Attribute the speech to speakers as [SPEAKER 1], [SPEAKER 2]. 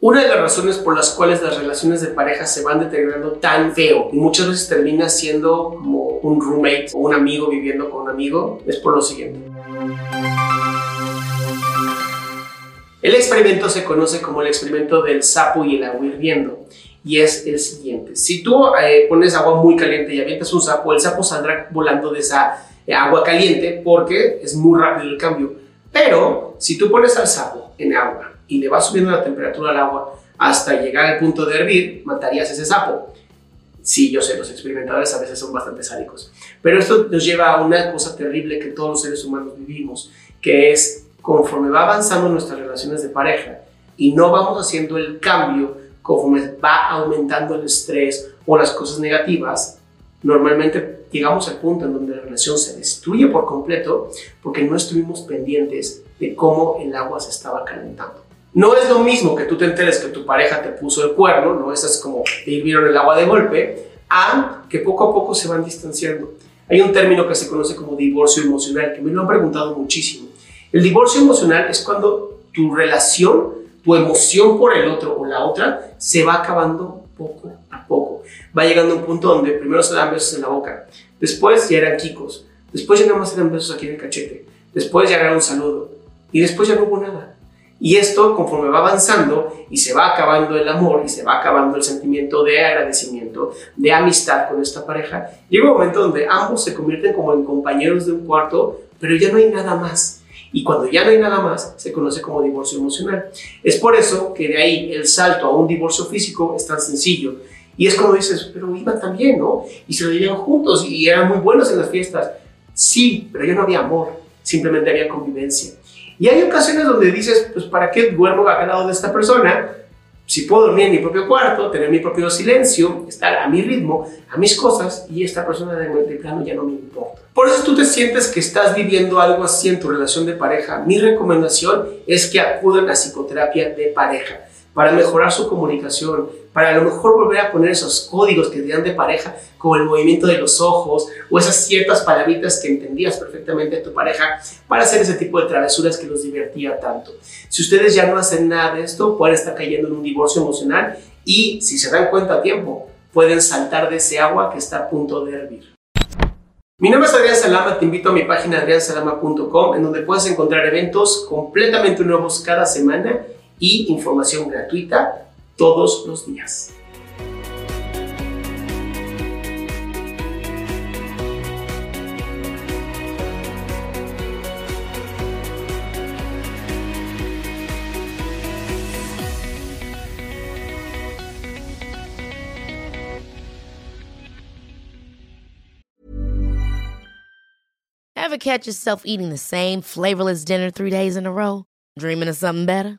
[SPEAKER 1] Una de las razones por las cuales las relaciones de pareja se van deteriorando tan feo y muchas veces termina siendo como un roommate o un amigo viviendo con un amigo es por lo siguiente. El experimento se conoce como el experimento del sapo y el agua hirviendo y es el siguiente. Si tú eh, pones agua muy caliente y avientas un sapo, el sapo saldrá volando de esa eh, agua caliente porque es muy rápido el cambio. Pero si tú pones al sapo en agua y le vas subiendo la temperatura al agua hasta llegar al punto de hervir, matarías ese sapo. Sí, yo sé, los experimentadores a veces son bastante sádicos. Pero esto nos lleva a una cosa terrible que todos los seres humanos vivimos, que es conforme va avanzando nuestras relaciones de pareja y no vamos haciendo el cambio conforme va aumentando el estrés o las cosas negativas, normalmente llegamos al punto en donde la relación se destruye por completo porque no estuvimos pendientes de cómo el agua se estaba calentando. No es lo mismo que tú te enteres que tu pareja te puso el cuerno, no es como te hirvieron el agua de golpe, a que poco a poco se van distanciando. Hay un término que se conoce como divorcio emocional, que me lo han preguntado muchísimo. El divorcio emocional es cuando tu relación, tu emoción por el otro o la otra se va acabando poco a poco. Va llegando un punto donde primero se dan besos en la boca, después ya eran kikos, después ya nada más eran besos aquí en el cachete, después ya era un saludo y después ya no hubo nada. Y esto, conforme va avanzando y se va acabando el amor y se va acabando el sentimiento de agradecimiento, de amistad con esta pareja, llega un momento donde ambos se convierten como en compañeros de un cuarto, pero ya no hay nada más. Y cuando ya no hay nada más, se conoce como divorcio emocional. Es por eso que de ahí el salto a un divorcio físico es tan sencillo. Y es como dices, pero iban también, ¿no? Y se lo vivían juntos y eran muy buenos en las fiestas. Sí, pero ya no había amor, simplemente había convivencia. Y hay ocasiones donde dices, pues ¿para qué duermo al lado de esta persona? Si puedo dormir en mi propio cuarto, tener mi propio silencio, estar a mi ritmo, a mis cosas, y esta persona de, de plano ya no me importa. Por eso tú te sientes que estás viviendo algo así en tu relación de pareja. Mi recomendación es que acudan a psicoterapia de pareja para mejorar su comunicación, para a lo mejor volver a poner esos códigos que te dan de pareja, como el movimiento de los ojos o esas ciertas palabritas que entendías perfectamente de tu pareja, para hacer ese tipo de travesuras que los divertía tanto. Si ustedes ya no hacen nada de esto, pueden estar cayendo en un divorcio emocional y si se dan cuenta a tiempo, pueden saltar de ese agua que está a punto de hervir. Mi nombre es Adrián Salama, te invito a mi página adriansalama.com en donde puedes encontrar eventos completamente nuevos cada semana y información gratuita todos los días.
[SPEAKER 2] Ever catch yourself eating the same flavorless dinner three days in a row? Dreaming of something better?